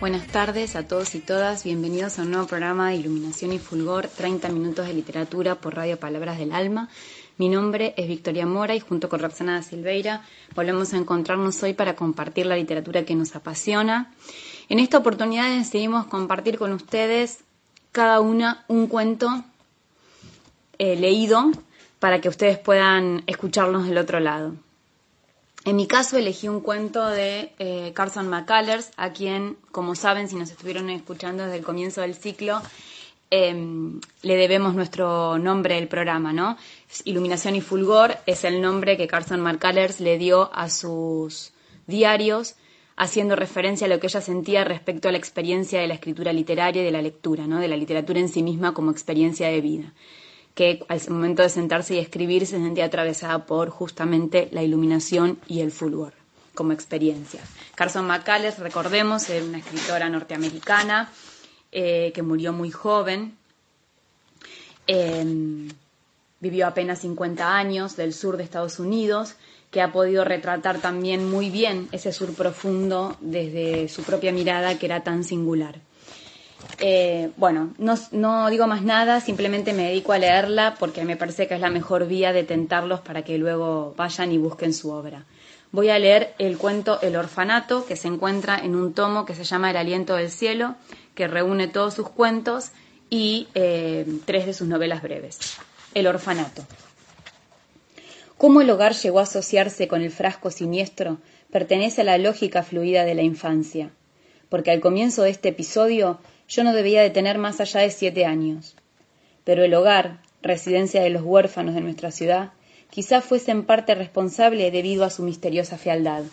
Buenas tardes a todos y todas, bienvenidos a un nuevo programa de Iluminación y Fulgor, 30 minutos de literatura por Radio Palabras del Alma. Mi nombre es Victoria Mora y junto con Roxana da Silveira volvemos a encontrarnos hoy para compartir la literatura que nos apasiona. En esta oportunidad decidimos compartir con ustedes cada una un cuento eh, leído para que ustedes puedan escucharnos del otro lado. En mi caso elegí un cuento de eh, Carson McCullers, a quien, como saben, si nos estuvieron escuchando desde el comienzo del ciclo, em, le debemos nuestro nombre del programa, ¿no? Iluminación y Fulgor es el nombre que Carson McCullers le dio a sus diarios, haciendo referencia a lo que ella sentía respecto a la experiencia de la escritura literaria y de la lectura, ¿no? De la literatura en sí misma como experiencia de vida que al momento de sentarse y escribir se sentía atravesada por justamente la iluminación y el fulgor como experiencia. Carson McCullers, recordemos, era una escritora norteamericana eh, que murió muy joven, eh, vivió apenas 50 años del sur de Estados Unidos, que ha podido retratar también muy bien ese sur profundo desde su propia mirada que era tan singular. Eh, bueno, no, digo más nada, simplemente me dedico a leerla porque me parece que es la mejor vía de tentarlos para que luego vayan y busquen su obra. Voy a leer el cuento El orfanato, que se encuentra en un tomo que se llama El aliento del cielo, que reúne todos sus cuentos y eh, tres de sus novelas breves. El orfanato. Cómo el hogar llegó a asociarse con el frasco siniestro pertenece a la lógica fluida de la infancia, porque al comienzo de este episodio yo no debía de tener más allá de siete años. Pero el hogar, residencia de los huérfanos de nuestra ciudad, quizá fuese en parte responsable debido a su misteriosa fealdad.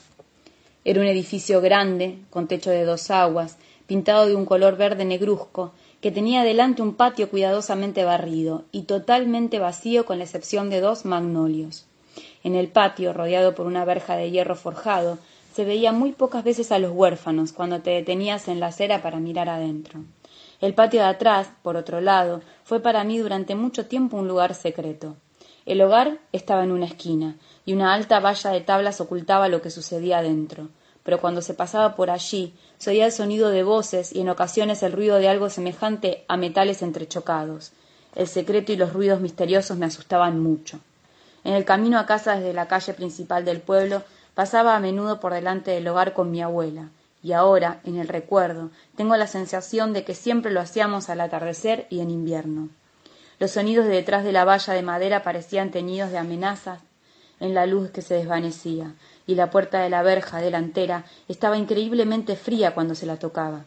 Era un edificio grande, con techo de dos aguas, pintado de un color verde negruzco, que tenía delante un patio cuidadosamente barrido y totalmente vacío con la excepción de dos magnolios. En el patio, rodeado por una verja de hierro forjado, se veía muy pocas veces a los huérfanos cuando te detenías en la acera para mirar adentro. El patio de atrás, por otro lado, fue para mí durante mucho tiempo un lugar secreto. El hogar estaba en una esquina, y una alta valla de tablas ocultaba lo que sucedía adentro. Pero cuando se pasaba por allí, se oía el sonido de voces y en ocasiones el ruido de algo semejante a metales entrechocados. El secreto y los ruidos misteriosos me asustaban mucho. En el camino a casa desde la calle principal del pueblo Pasaba a menudo por delante del hogar con mi abuela, y ahora, en el recuerdo, tengo la sensación de que siempre lo hacíamos al atardecer y en invierno. Los sonidos de detrás de la valla de madera parecían teñidos de amenazas en la luz que se desvanecía, y la puerta de la verja delantera estaba increíblemente fría cuando se la tocaba.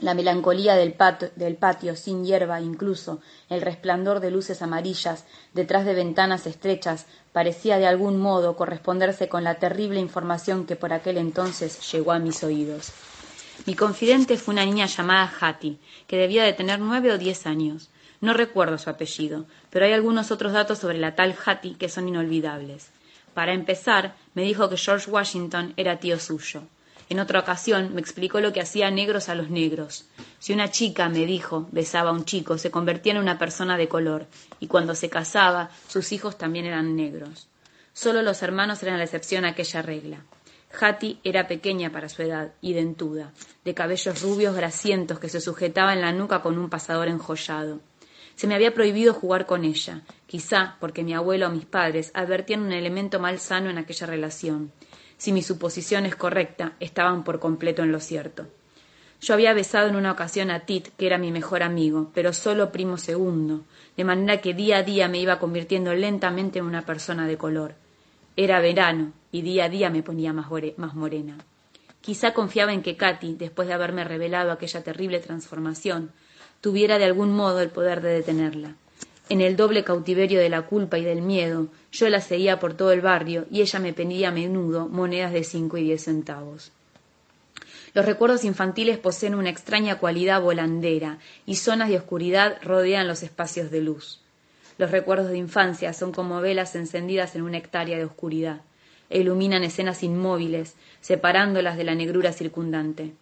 La melancolía del, del patio, sin hierba incluso, el resplandor de luces amarillas detrás de ventanas estrechas, parecía de algún modo corresponderse con la terrible información que por aquel entonces llegó a mis oídos. Mi confidente fue una niña llamada Hattie, que debía de tener nueve o diez años. No recuerdo su apellido, pero hay algunos otros datos sobre la tal Hattie que son inolvidables. Para empezar, me dijo que George Washington era tío suyo. En otra ocasión me explicó lo que hacía negros a los negros. Si una chica, me dijo, besaba a un chico, se convertía en una persona de color, y cuando se casaba, sus hijos también eran negros. Solo los hermanos eran la excepción a aquella regla. Hattie era pequeña para su edad y dentuda, de cabellos rubios grasientos que se sujetaba en la nuca con un pasador enjollado. Se me había prohibido jugar con ella, quizá porque mi abuelo o mis padres advertían un elemento malsano en aquella relación, si mi suposición es correcta, estaban por completo en lo cierto. Yo había besado en una ocasión a Tit, que era mi mejor amigo, pero solo primo segundo, de manera que día a día me iba convirtiendo lentamente en una persona de color. Era verano, y día a día me ponía más, más morena. Quizá confiaba en que Katy, después de haberme revelado aquella terrible transformación, tuviera de algún modo el poder de detenerla. En el doble cautiverio de la culpa y del miedo, yo la seguía por todo el barrio y ella me pedía a menudo monedas de cinco y diez centavos. Los recuerdos infantiles poseen una extraña cualidad volandera y zonas de oscuridad rodean los espacios de luz. Los recuerdos de infancia son como velas encendidas en una hectárea de oscuridad e iluminan escenas inmóviles, separándolas de la negrura circundante.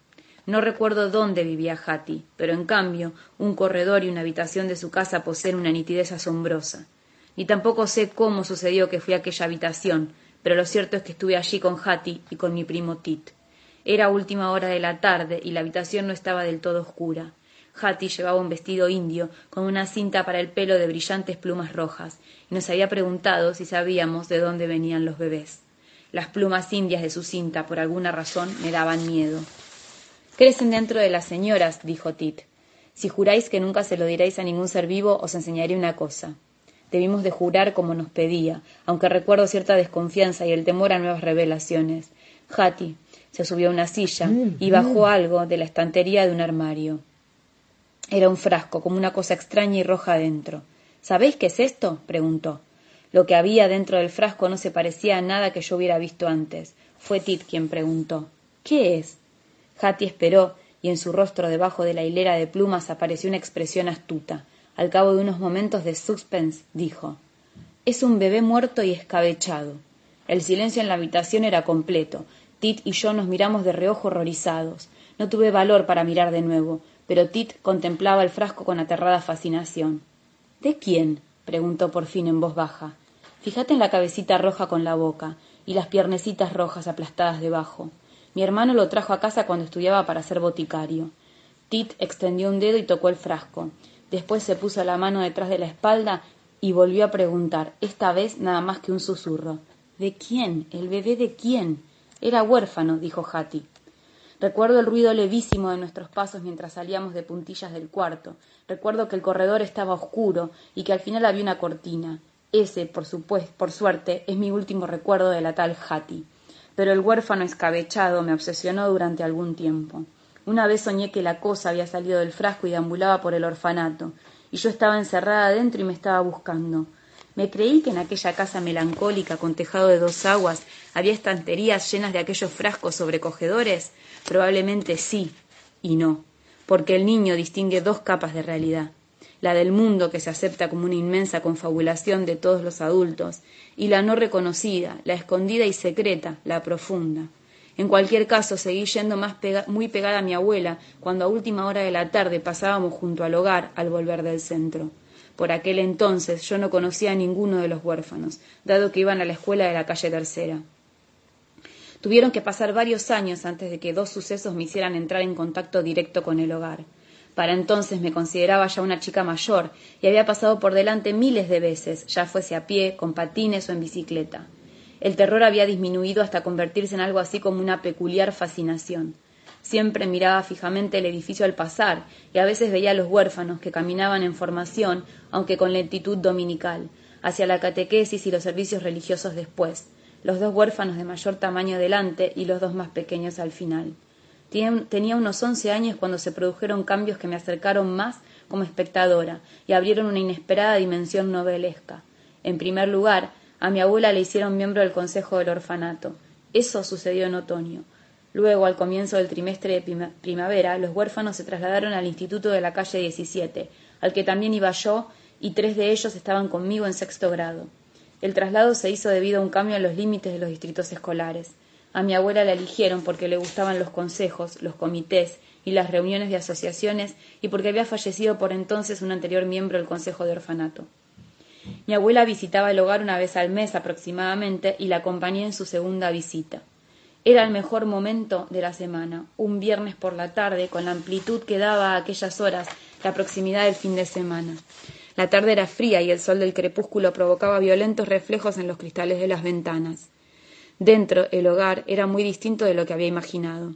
No recuerdo dónde vivía Hattie, pero en cambio un corredor y una habitación de su casa poseen una nitidez asombrosa. Ni tampoco sé cómo sucedió que fui a aquella habitación, pero lo cierto es que estuve allí con Hattie y con mi primo Tit. Era última hora de la tarde y la habitación no estaba del todo oscura. Hattie llevaba un vestido indio con una cinta para el pelo de brillantes plumas rojas y nos había preguntado si sabíamos de dónde venían los bebés. Las plumas indias de su cinta, por alguna razón, me daban miedo. Crecen dentro de las señoras, dijo Tit. Si juráis que nunca se lo diréis a ningún ser vivo, os enseñaré una cosa. Debimos de jurar como nos pedía, aunque recuerdo cierta desconfianza y el temor a nuevas revelaciones. Hattie, se subió a una silla y bajó algo de la estantería de un armario. Era un frasco, como una cosa extraña y roja dentro. ¿Sabéis qué es esto? preguntó. Lo que había dentro del frasco no se parecía a nada que yo hubiera visto antes. Fue Tit quien preguntó. ¿Qué es? Hattie esperó, y en su rostro debajo de la hilera de plumas apareció una expresión astuta. Al cabo de unos momentos de suspense, dijo Es un bebé muerto y escabechado. El silencio en la habitación era completo, Tit y yo nos miramos de reojo horrorizados. No tuve valor para mirar de nuevo, pero Tit contemplaba el frasco con aterrada fascinación. ¿De quién? preguntó por fin en voz baja. Fíjate en la cabecita roja con la boca y las piernecitas rojas aplastadas debajo. Mi hermano lo trajo a casa cuando estudiaba para ser boticario. Tit extendió un dedo y tocó el frasco. Después se puso la mano detrás de la espalda y volvió a preguntar, esta vez nada más que un susurro. ¿De quién? ¿El bebé de quién? Era huérfano, dijo Hattie. Recuerdo el ruido levísimo de nuestros pasos mientras salíamos de puntillas del cuarto. Recuerdo que el corredor estaba oscuro y que al final había una cortina. Ese, por supuesto, por suerte, es mi último recuerdo de la tal Hattie. Pero el huérfano escabechado me obsesionó durante algún tiempo. Una vez soñé que la cosa había salido del frasco y deambulaba por el orfanato, y yo estaba encerrada adentro y me estaba buscando. Me creí que en aquella casa melancólica con tejado de dos aguas había estanterías llenas de aquellos frascos sobrecogedores. Probablemente sí y no, porque el niño distingue dos capas de realidad la del mundo que se acepta como una inmensa confabulación de todos los adultos, y la no reconocida, la escondida y secreta, la profunda. En cualquier caso, seguí yendo más muy pegada a mi abuela cuando a última hora de la tarde pasábamos junto al hogar al volver del centro. Por aquel entonces yo no conocía a ninguno de los huérfanos, dado que iban a la escuela de la calle Tercera. Tuvieron que pasar varios años antes de que dos sucesos me hicieran entrar en contacto directo con el hogar. Para entonces me consideraba ya una chica mayor y había pasado por delante miles de veces, ya fuese a pie, con patines o en bicicleta. El terror había disminuido hasta convertirse en algo así como una peculiar fascinación. Siempre miraba fijamente el edificio al pasar y a veces veía a los huérfanos que caminaban en formación, aunque con lentitud dominical, hacia la catequesis y los servicios religiosos después, los dos huérfanos de mayor tamaño delante y los dos más pequeños al final. Tenía unos once años cuando se produjeron cambios que me acercaron más como espectadora y abrieron una inesperada dimensión novelesca. En primer lugar, a mi abuela le hicieron miembro del Consejo del Orfanato. Eso sucedió en otoño. Luego, al comienzo del trimestre de primavera, los huérfanos se trasladaron al instituto de la calle 17, al que también iba yo, y tres de ellos estaban conmigo en sexto grado. El traslado se hizo debido a un cambio en los límites de los distritos escolares. A mi abuela la eligieron porque le gustaban los consejos, los comités y las reuniones de asociaciones y porque había fallecido por entonces un anterior miembro del Consejo de Orfanato. Mi abuela visitaba el hogar una vez al mes aproximadamente y la acompañé en su segunda visita. Era el mejor momento de la semana, un viernes por la tarde, con la amplitud que daba a aquellas horas la proximidad del fin de semana. La tarde era fría y el sol del crepúsculo provocaba violentos reflejos en los cristales de las ventanas. Dentro, el hogar era muy distinto de lo que había imaginado.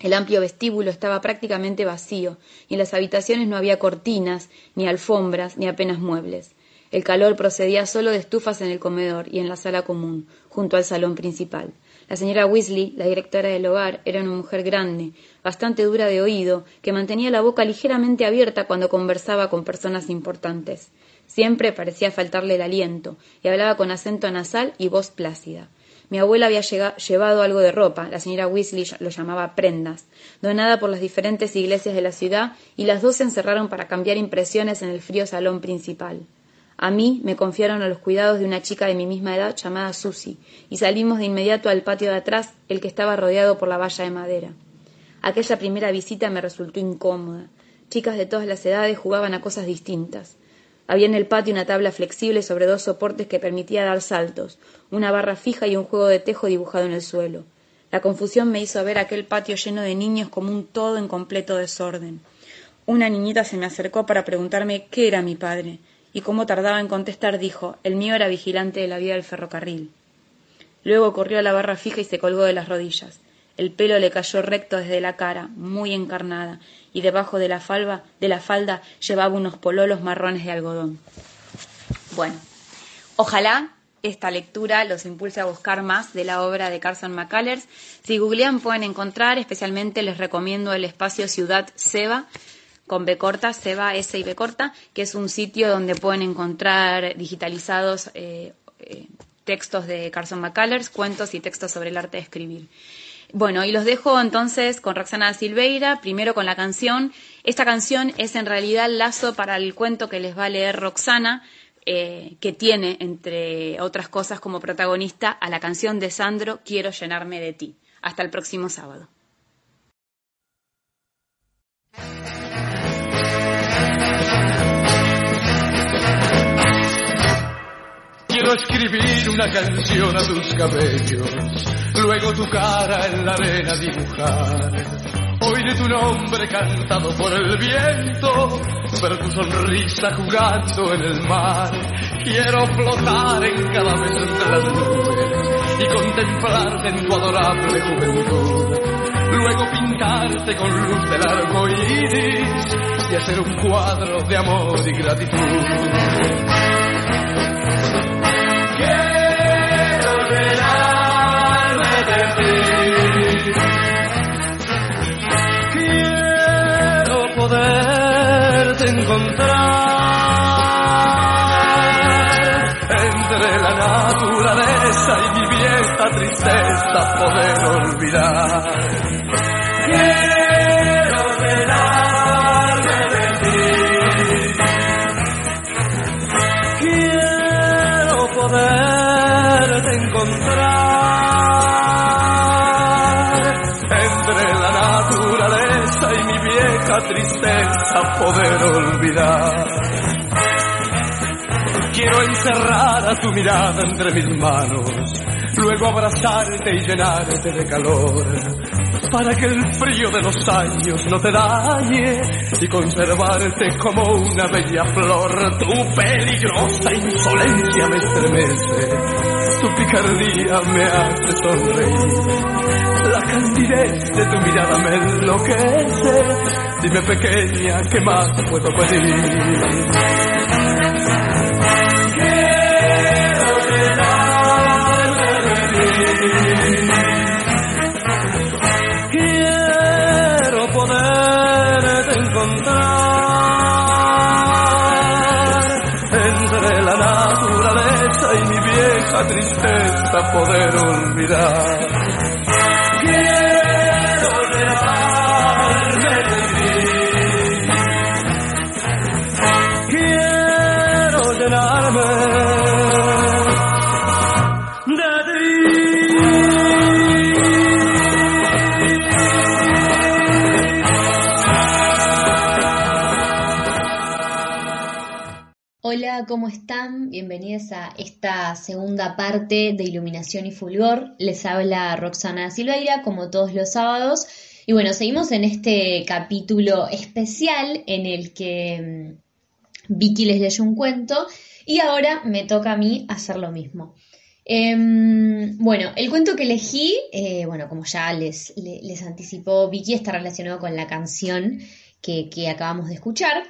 El amplio vestíbulo estaba prácticamente vacío, y en las habitaciones no había cortinas, ni alfombras, ni apenas muebles. El calor procedía solo de estufas en el comedor y en la sala común, junto al salón principal. La señora Weasley, la directora del hogar, era una mujer grande, bastante dura de oído, que mantenía la boca ligeramente abierta cuando conversaba con personas importantes. Siempre parecía faltarle el aliento, y hablaba con acento nasal y voz plácida. Mi abuela había llevado algo de ropa, la señora Weasley lo llamaba prendas, donada por las diferentes iglesias de la ciudad, y las dos se encerraron para cambiar impresiones en el frío salón principal. A mí me confiaron a los cuidados de una chica de mi misma edad llamada Susie, y salimos de inmediato al patio de atrás, el que estaba rodeado por la valla de madera. Aquella primera visita me resultó incómoda. Chicas de todas las edades jugaban a cosas distintas. Había en el patio una tabla flexible sobre dos soportes que permitía dar saltos, una barra fija y un juego de tejo dibujado en el suelo. La confusión me hizo ver aquel patio lleno de niños como un todo en completo desorden. Una niñita se me acercó para preguntarme qué era mi padre, y como tardaba en contestar dijo el mío era vigilante de la vía del ferrocarril. Luego corrió a la barra fija y se colgó de las rodillas. El pelo le cayó recto desde la cara, muy encarnada, y debajo de la, falda, de la falda llevaba unos pololos marrones de algodón. Bueno, ojalá esta lectura los impulse a buscar más de la obra de Carson McCullers. Si googlean pueden encontrar, especialmente les recomiendo el espacio Ciudad Seba, con B corta, Seba S y B corta, que es un sitio donde pueden encontrar digitalizados eh, eh, textos de Carson McCullers, cuentos y textos sobre el arte de escribir. Bueno, y los dejo entonces con Roxana Silveira, primero con la canción. Esta canción es en realidad el lazo para el cuento que les va a leer Roxana, eh, que tiene, entre otras cosas, como protagonista a la canción de Sandro, Quiero llenarme de ti. Hasta el próximo sábado. Escribir una canción a tus cabellos, luego tu cara en la arena dibujar. Oír tu nombre cantado por el viento, ver tu sonrisa jugando en el mar. Quiero flotar en cada vez entre las nubes y contemplarte en tu adorable juventud. Luego pintarte con luz del arco iris y hacer un cuadro de amor y gratitud. Ti. Quiero poderte encontrar entre la naturaleza y mi vieja tristeza poder olvidar. Quiero tristeza poder olvidar. Quiero encerrar a tu mirada entre mis manos, luego abrazarte y llenarte de calor, para que el frío de los años no te dañe y conservarte como una bella flor. Tu peligrosa insolencia me estremece, tu picardía me hace sonreír. La candidez de tu mirada me enloquece. Dime pequeña, ¿qué más puedo pedir? Parte de Iluminación y Fulgor. Les habla Roxana Silveira, como todos los sábados. Y bueno, seguimos en este capítulo especial en el que mm, Vicky les leyó un cuento y ahora me toca a mí hacer lo mismo. Em, bueno, el cuento que elegí, eh, bueno, como ya les, le- les anticipó Vicky, está relacionado con la canción que acabamos de escuchar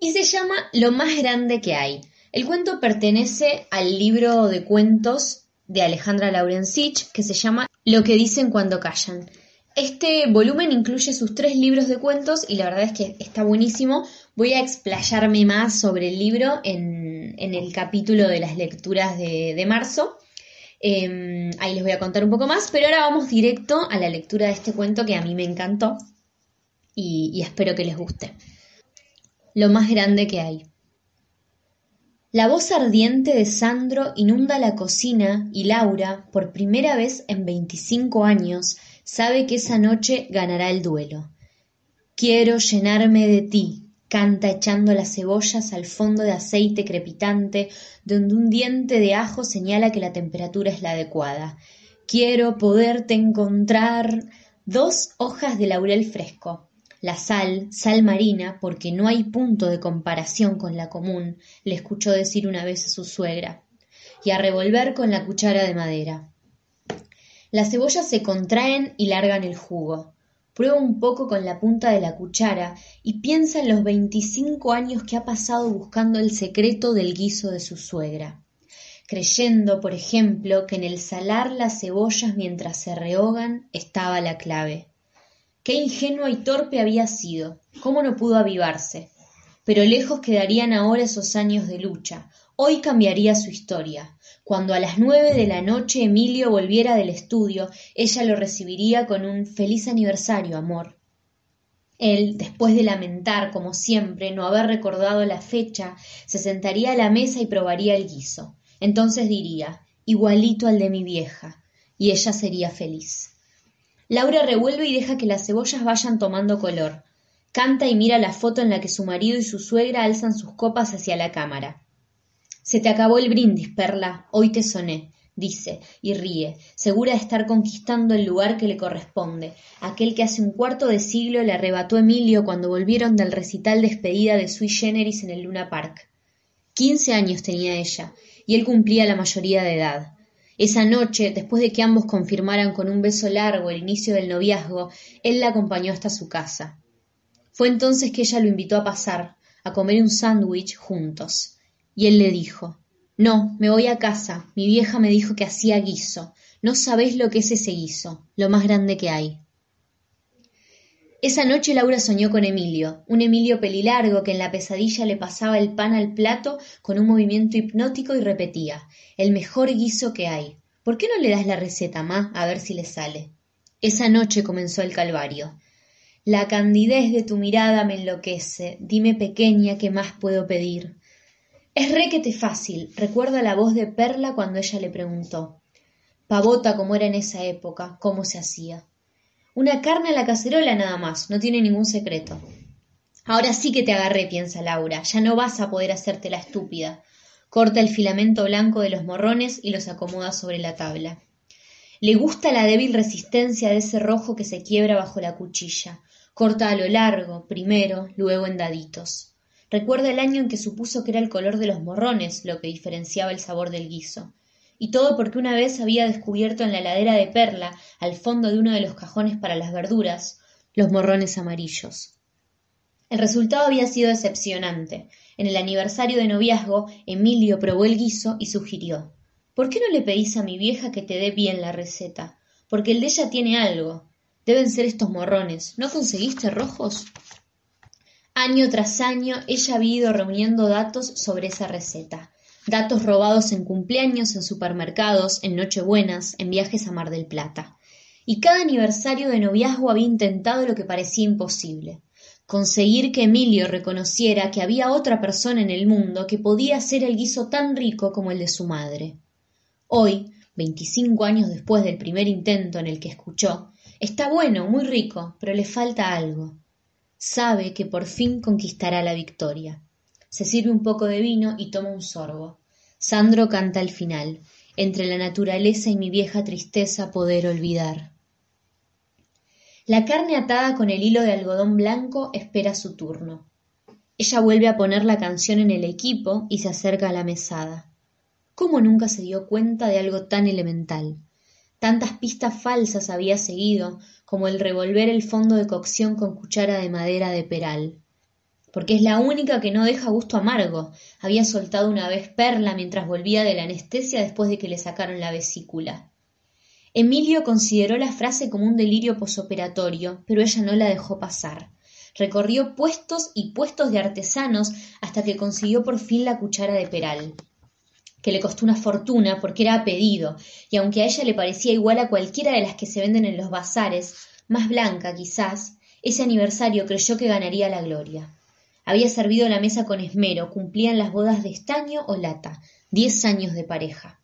y se llama Lo más grande que hay. El cuento pertenece al libro de cuentos de Alejandra Laurencich que se llama Lo que dicen cuando callan. Este volumen incluye sus tres libros de cuentos y la verdad es que está buenísimo. Voy a explayarme más sobre el libro en, el capítulo de las lecturas de, marzo. Em, ahí les voy a contar un poco más, pero ahora vamos directo a la lectura de este cuento que a mí me encantó y espero que les guste. Lo más grande que hay. La voz ardiente de Sandro inunda la cocina y Laura, por primera vez en veinticinco años, sabe que esa noche ganará el duelo. Quiero llenarme de ti, canta echando las cebollas al fondo de aceite crepitante, donde un diente de ajo señala que la temperatura es la adecuada. Quiero poderte encontrar dos hojas de laurel fresco. La sal, sal marina, porque no hay punto de comparación con la común, le escuchó decir una vez a su suegra, y a revolver con la cuchara de madera. Las cebollas se contraen y largan el jugo. Prueba un poco con la punta de la cuchara y piensa en los veinticinco años que ha pasado buscando el secreto del guiso de su suegra, creyendo, por ejemplo, que en el salar las cebollas mientras se rehogan estaba la clave. Qué ingenuo y torpe había sido, cómo no pudo avivarse. Pero lejos quedarían ahora esos años de lucha. Hoy cambiaría su historia. Cuando a las nueve de la noche Emilio volviera del estudio, ella lo recibiría con un feliz aniversario, amor. Él, después de lamentar, como siempre, no haber recordado la fecha, se sentaría a la mesa y probaría el guiso. Entonces diría, igualito al de mi vieja, y ella sería feliz. Laura revuelve y deja que las cebollas vayan tomando color. Canta y mira la foto en la que su marido y su suegra alzan sus copas hacia la cámara. Se te acabó el brindis, Perla, hoy te soné, dice, y ríe, segura de estar conquistando el lugar que le corresponde, aquel que hace un cuarto de siglo le arrebató Emilio cuando volvieron del recital despedida de Sui Generis en el Luna Park. Quince años tenía ella, y él cumplía la mayoría de edad. Esa noche, después de que ambos confirmaran con un beso largo el inicio del noviazgo, él la acompañó hasta su casa. Fue entonces que ella lo invitó a pasar, a comer un sándwich juntos y él le dijo No, me voy a casa. Mi vieja me dijo que hacía guiso. No sabés lo que es ese guiso, lo más grande que hay. Esa noche Laura soñó con Emilio, un Emilio pelilargo que en la pesadilla le pasaba el pan al plato con un movimiento hipnótico y repetía El mejor guiso que hay. ¿Por qué no le das la receta, ma, a ver si le sale? Esa noche comenzó el calvario. La candidez de tu mirada me enloquece. Dime pequeña qué más puedo pedir. Es requete fácil, recuerda la voz de Perla cuando ella le preguntó. Pavota como era en esa época, cómo se hacía. Una carne a la cacerola nada más, no tiene ningún secreto. Ahora sí que te agarré, piensa Laura, ya no vas a poder hacerte la estúpida. Corta el filamento blanco de los morrones y los acomoda sobre la tabla. Le gusta la débil resistencia de ese rojo que se quiebra bajo la cuchilla. Corta a lo largo, primero, luego en daditos. Recuerda el año en que supuso que era el color de los morrones lo que diferenciaba el sabor del guiso. Y todo porque una vez había descubierto en la ladera de Perla, al fondo de uno de los cajones para las verduras, los morrones amarillos. El resultado había sido decepcionante. En el aniversario de noviazgo, Emilio probó el guiso y sugirió ¿Por qué no le pedís a mi vieja que te dé bien la receta? Porque el de ella tiene algo. Deben ser estos morrones. ¿No conseguiste rojos? Año tras año ella había ido reuniendo datos sobre esa receta, datos robados en cumpleaños, en supermercados, en nochebuenas, en viajes a Mar del Plata. Y cada aniversario de noviazgo había intentado lo que parecía imposible, conseguir que Emilio reconociera que había otra persona en el mundo que podía hacer el guiso tan rico como el de su madre. Hoy, veinticinco años después del primer intento en el que escuchó, está bueno, muy rico, pero le falta algo sabe que por fin conquistará la victoria. Se sirve un poco de vino y toma un sorbo. Sandro canta al final, entre la naturaleza y mi vieja tristeza poder olvidar. La carne atada con el hilo de algodón blanco espera su turno. Ella vuelve a poner la canción en el equipo y se acerca a la mesada. ¿Cómo nunca se dio cuenta de algo tan elemental? Tantas pistas falsas había seguido, como el revolver el fondo de cocción con cuchara de madera de peral. Porque es la única que no deja gusto amargo. Había soltado una vez Perla mientras volvía de la anestesia después de que le sacaron la vesícula. Emilio consideró la frase como un delirio posoperatorio, pero ella no la dejó pasar. Recorrió puestos y puestos de artesanos hasta que consiguió por fin la cuchara de peral. que le costó una fortuna porque era a pedido, y aunque a ella le parecía igual a cualquiera de las que se venden en los bazares, más blanca quizás, ese aniversario creyó que ganaría la gloria. Había servido la mesa con esmero, cumplían las bodas de estaño o lata, diez años de pareja.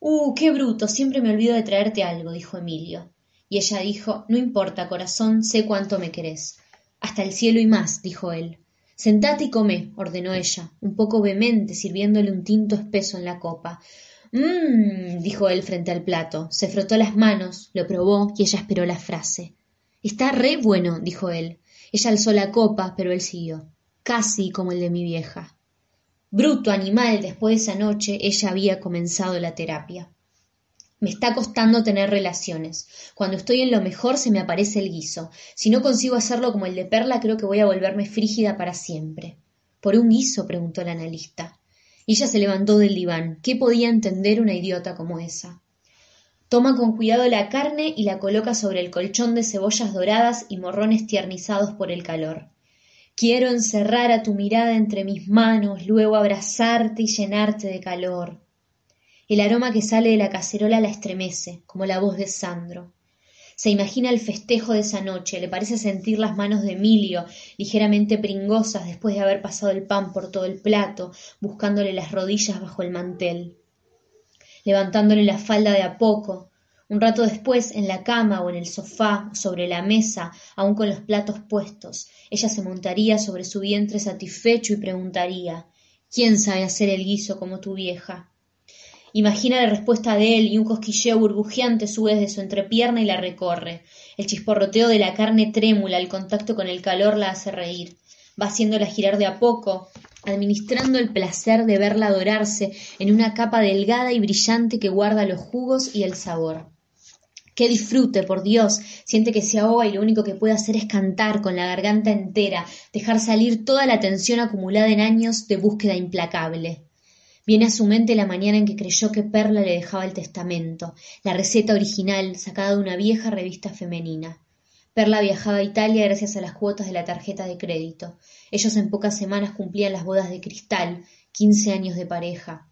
Uh, qué bruto, siempre me olvido de traerte algo, dijo Emilio. Y ella dijo, no importa, corazón, sé cuánto me querés. Hasta el cielo y más, dijo él. Sentate y come, ordenó ella, un poco vehemente, sirviéndole un tinto espeso en la copa. Mmm, dijo él frente al plato. Se frotó las manos, lo probó y ella esperó la frase. Está re bueno, dijo él. Ella alzó la copa, pero él siguió. Casi como el de mi vieja. Bruto animal, después de esa noche ella había comenzado la terapia. Me está costando tener relaciones. Cuando estoy en lo mejor se me aparece el guiso. Si no consigo hacerlo como el de Perla, creo que voy a volverme frígida para siempre. ¿Por un guiso? preguntó el analista. Y ella se levantó del diván. ¿Qué podía entender una idiota como esa? Toma con cuidado la carne y la coloca sobre el colchón de cebollas doradas y morrones tiernizados por el calor. Quiero encerrar a tu mirada entre mis manos, luego abrazarte y llenarte de calor. El aroma que sale de la cacerola la estremece, como la voz de Sandro. Se imagina el festejo de esa noche, le parece sentir las manos de Emilio, ligeramente pringosas después de haber pasado el pan por todo el plato, buscándole las rodillas bajo el mantel, levantándole la falda de a poco. Un rato después, en la cama o en el sofá sobre la mesa, aún con los platos puestos, ella se montaría sobre su vientre satisfecho y preguntaría ¿Quién sabe hacer el guiso como tu vieja? Imagina la respuesta de él y un cosquilleo burbujeante sube desde su entrepierna y la recorre. El chisporroteo de la carne trémula, el contacto con el calor la hace reír. Va haciéndola girar de a poco, administrando el placer de verla dorarse en una capa delgada y brillante que guarda los jugos y el sabor. ¡Qué disfrute, por Dios! Siente que se ahoga y lo único que puede hacer es cantar con la garganta entera, dejar salir toda la tensión acumulada en años de búsqueda implacable. Viene a su mente la mañana en que creyó que Perla le dejaba el testamento, la receta original sacada de una vieja revista femenina. Perla viajaba a Italia gracias a las cuotas de la tarjeta de crédito. Ellos en pocas semanas cumplían las bodas de cristal, quince años de pareja.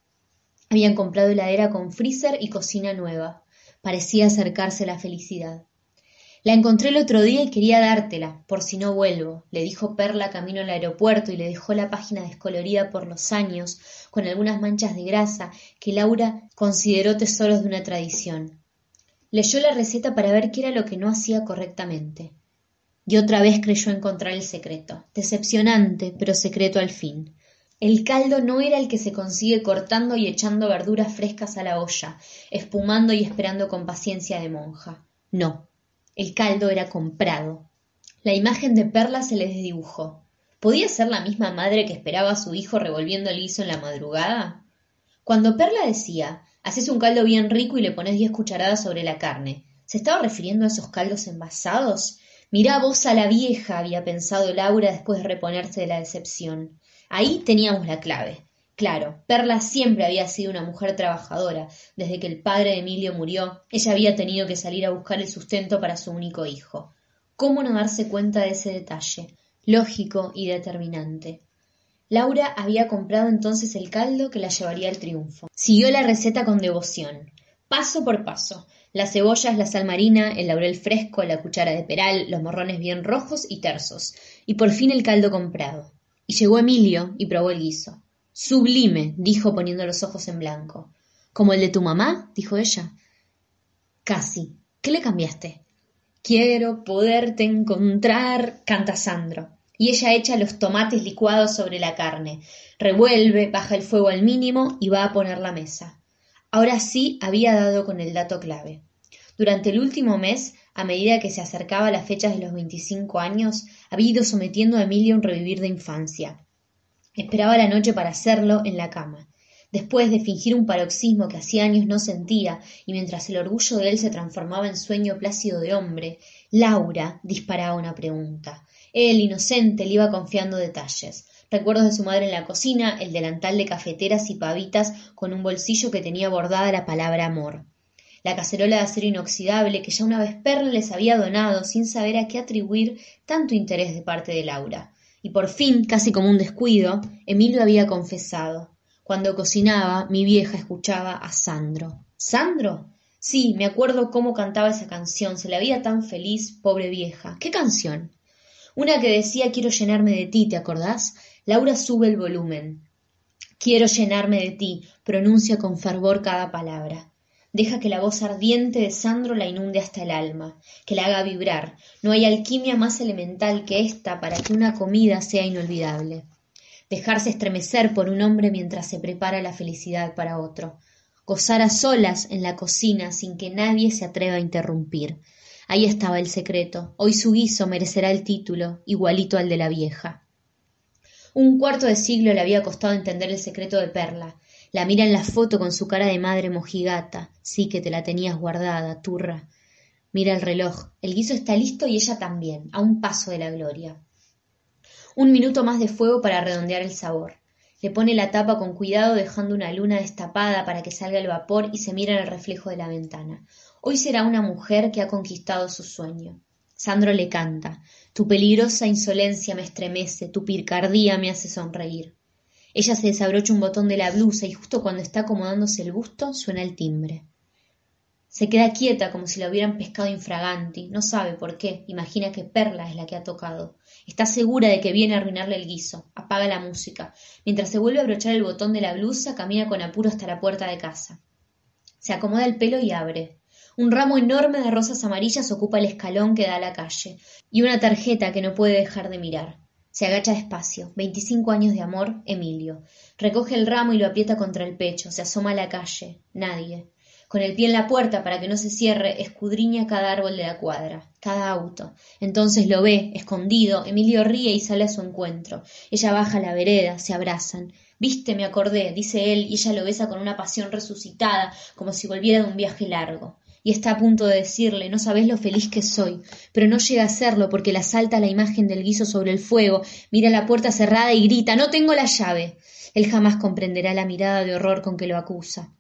Habían comprado heladera con freezer y cocina nueva. Parecía acercarse la felicidad. La encontré el otro día y quería dártela, por si no vuelvo, le dijo Perla camino al aeropuerto y le dejó la página descolorida por los años, con algunas manchas de grasa que Laura consideró tesoros de una tradición. Leyó la receta para ver qué era lo que no hacía correctamente. Y otra vez creyó encontrar el secreto. Decepcionante, pero secreto al fin. El caldo no era el que se consigue cortando y echando verduras frescas a la olla, espumando y esperando con paciencia de monja. No, el caldo era comprado. La imagen de Perla se les desdibujó. ¿Podía ser la misma madre que esperaba a su hijo revolviendo el guiso en la madrugada? Cuando Perla decía, haces un caldo bien rico y le pones diez cucharadas sobre la carne, ¿se estaba refiriendo a esos caldos envasados? Mirá vos a la vieja, había pensado Laura después de reponerse de la decepción. Ahí teníamos la clave. Claro, Perla siempre había sido una mujer trabajadora. Desde que el padre de Emilio murió, ella había tenido que salir a buscar el sustento para su único hijo. ¿Cómo no darse cuenta de ese detalle? Lógico y determinante. Laura había comprado entonces el caldo que la llevaría al triunfo. Siguió la receta con devoción, paso por paso. Las cebollas, la sal marina, el laurel fresco, la cuchara de peral, los morrones bien rojos y tersos, y por fin el caldo comprado. Y llegó Emilio y probó el guiso. Sublime, dijo poniendo los ojos en blanco. ¿Como el de tu mamá? dijo ella. Casi. ¿Qué le cambiaste? Quiero poderte encontrar, canta Sandro. Y ella echa los tomates licuados sobre la carne, revuelve, baja el fuego al mínimo y va a poner la mesa. Ahora sí había dado con el dato clave. Durante el último mes, a medida que se acercaba la fecha de los veinticinco años, había ido sometiendo a Emilia un revivir de infancia. Esperaba la noche para hacerlo en la cama. Después de fingir un paroxismo que hacía años no sentía, y mientras el orgullo de él se transformaba en sueño plácido de hombre, Laura disparaba una pregunta. Él, inocente, le iba confiando detalles. Recuerdos de su madre en la cocina, el delantal de cafeteras y pavitas con un bolsillo que tenía bordada la palabra amor. La cacerola de acero inoxidable que ya una vez Perla les había donado sin saber a qué atribuir tanto interés de parte de Laura. Y por fin, casi como un descuido, Emilio había confesado. Cuando cocinaba, mi vieja escuchaba a Sandro. ¿Sandro? Sí, me acuerdo cómo cantaba esa canción. Se la veía tan feliz, pobre vieja. ¿Qué canción? Una que decía quiero llenarme de ti, ¿te acordás? Laura sube el volumen. Quiero llenarme de ti, pronuncia con fervor cada palabra. Deja que la voz ardiente de Sandro la inunde hasta el alma, que la haga vibrar. No hay alquimia más elemental que esta para que una comida sea inolvidable. Dejarse estremecer por un hombre mientras se prepara la felicidad para otro. Gozar a solas en la cocina sin que nadie se atreva a interrumpir. Ahí estaba el secreto. Hoy su guiso merecerá el título, igualito al de la vieja. Un cuarto de siglo le había costado entender el secreto de Perla. La mira en la foto con su cara de madre mojigata. Sí que te la tenías guardada, turra. Mira el reloj. El guiso está listo y ella también, a un paso de la gloria. Un minuto más de fuego para redondear el sabor. Le pone la tapa con cuidado dejando una luna destapada para que salga el vapor y se mira en el reflejo de la ventana. Hoy será una mujer que ha conquistado su sueño. Sandro le canta. Tu peligrosa insolencia me estremece, tu picardía me hace sonreír. Ella se desabrocha un botón de la blusa y justo cuando está acomodándose el busto suena el timbre. Se queda quieta como si la hubieran pescado infraganti. No sabe por qué. Imagina que Perla es la que ha tocado. Está segura de que viene a arruinarle el guiso. Apaga la música. Mientras se vuelve a abrochar el botón de la blusa, camina con apuro hasta la puerta de casa. Se acomoda el pelo y abre. Un ramo enorme de rosas amarillas ocupa el escalón que da a la calle, y una tarjeta que no puede dejar de mirar. Se agacha despacio. Veinticinco años de amor, Emilio. Recoge el ramo y lo aprieta contra el pecho. Se asoma a la calle. Nadie. Con el pie en la puerta para que no se cierre, escudriña cada árbol de la cuadra, cada auto. Entonces lo ve, escondido. Emilio ríe y sale a su encuentro. Ella baja la vereda, se abrazan. Viste, me acordé, dice él, y ella lo besa con una pasión resucitada, como si volviera de un viaje largo y está a punto de decirle no sabes lo feliz que soy, pero no llega a hacerlo porque la salta la imagen del guiso sobre el fuego, mira la puerta cerrada y grita no tengo la llave. Él jamás comprenderá la mirada de horror con que lo acusa.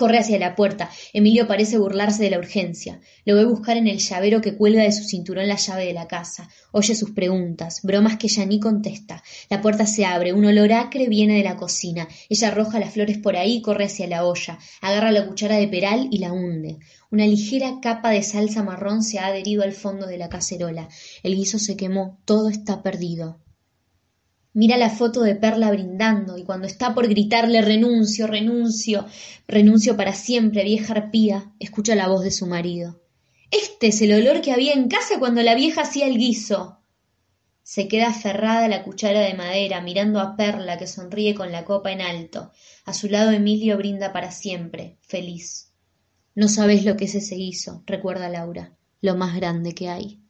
Corre hacia la puerta. Emilio parece burlarse de la urgencia. Lo ve buscar en el llavero que cuelga de su cinturón la llave de la casa. Oye sus preguntas, bromas que ella ni contesta. La puerta se abre, un olor acre viene de la cocina. Ella arroja las flores por ahí y corre hacia la olla. Agarra la cuchara de peral y la hunde. Una ligera capa de salsa marrón se ha adherido al fondo de la cacerola. El guiso se quemó. Todo está perdido. Mira la foto de Perla brindando y cuando está por gritarle renuncio, renuncio, renuncio para siempre, vieja arpía, escucha la voz de su marido. Este es el olor que había en casa cuando la vieja hacía el guiso. Se queda aferrada la cuchara de madera, mirando a Perla que sonríe con la copa en alto. A su lado Emilio brinda para siempre, feliz. No sabes lo que es ese guiso, recuerda Laura, lo más grande que hay.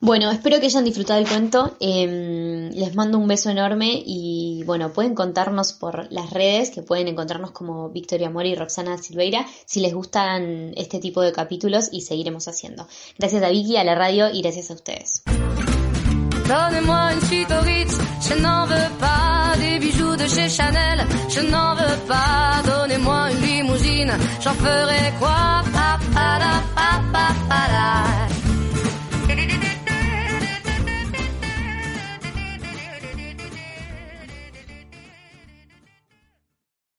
Bueno, espero que hayan disfrutado el cuento. Em, les mando un beso enorme y bueno, pueden contarnos por las redes, que pueden encontrarnos como Victoria Mori y Roxana Silveira, si les gustan este tipo de capítulos y seguiremos haciendo. Gracias a Vicky, a la radio y gracias a ustedes.